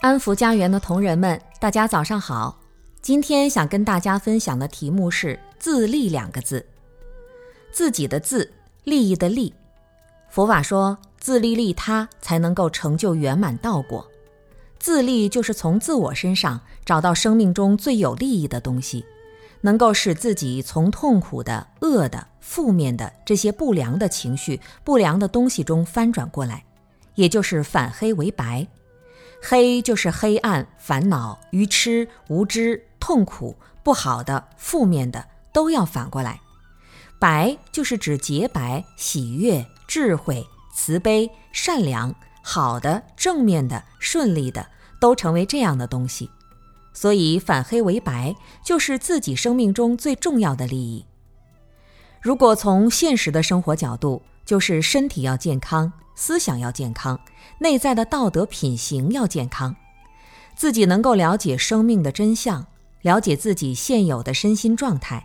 安福家园的同仁们，大家早上好。今天想跟大家分享的题目是“自利”两个字，自己的自，利益的利。佛法说，自利利他才能够成就圆满道果。自利就是从自我身上找到生命中最有利益的东西，能够使自己从痛苦的、恶的、负面的这些不良的情绪、不良的东西中翻转过来，也就是反黑为白。黑就是黑暗、烦恼、愚痴、无知、痛苦、不好的、负面的，都要反过来。白就是指洁白、喜悦、智慧、慈悲、善良、好的、正面的、顺利的，都成为这样的东西。所以反黑为白，就是自己生命中最重要的利益。如果从现实的生活角度，就是身体要健康。思想要健康，内在的道德品行要健康，自己能够了解生命的真相，了解自己现有的身心状态。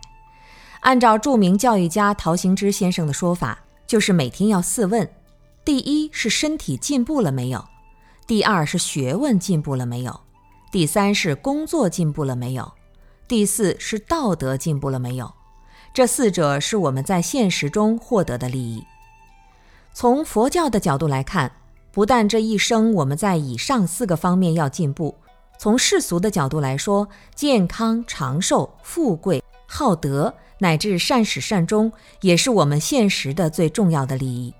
按照著名教育家陶行知先生的说法，就是每天要四问：第一是身体进步了没有；第二是学问进步了没有；第三是工作进步了没有；第四是道德进步了没有。这四者是我们在现实中获得的利益。从佛教的角度来看，不但这一生我们在以上四个方面要进步，从世俗的角度来说，健康长寿、富贵、好德乃至善始善终，也是我们现实的最重要的利益。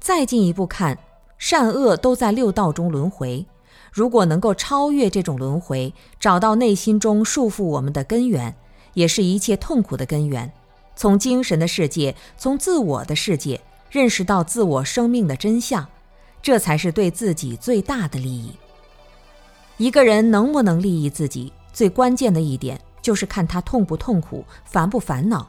再进一步看，善恶都在六道中轮回，如果能够超越这种轮回，找到内心中束缚我们的根源，也是一切痛苦的根源，从精神的世界，从自我的世界。认识到自我生命的真相，这才是对自己最大的利益。一个人能不能利益自己，最关键的一点就是看他痛不痛苦、烦不烦恼。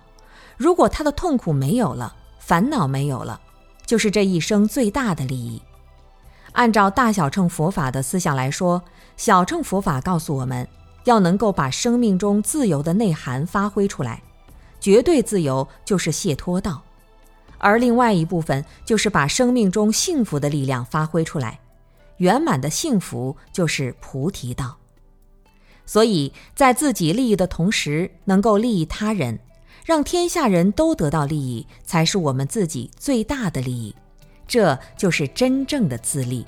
如果他的痛苦没有了，烦恼没有了，就是这一生最大的利益。按照大小乘佛法的思想来说，小乘佛法告诉我们要能够把生命中自由的内涵发挥出来，绝对自由就是解脱道。而另外一部分就是把生命中幸福的力量发挥出来，圆满的幸福就是菩提道。所以在自己利益的同时，能够利益他人，让天下人都得到利益，才是我们自己最大的利益。这就是真正的自利。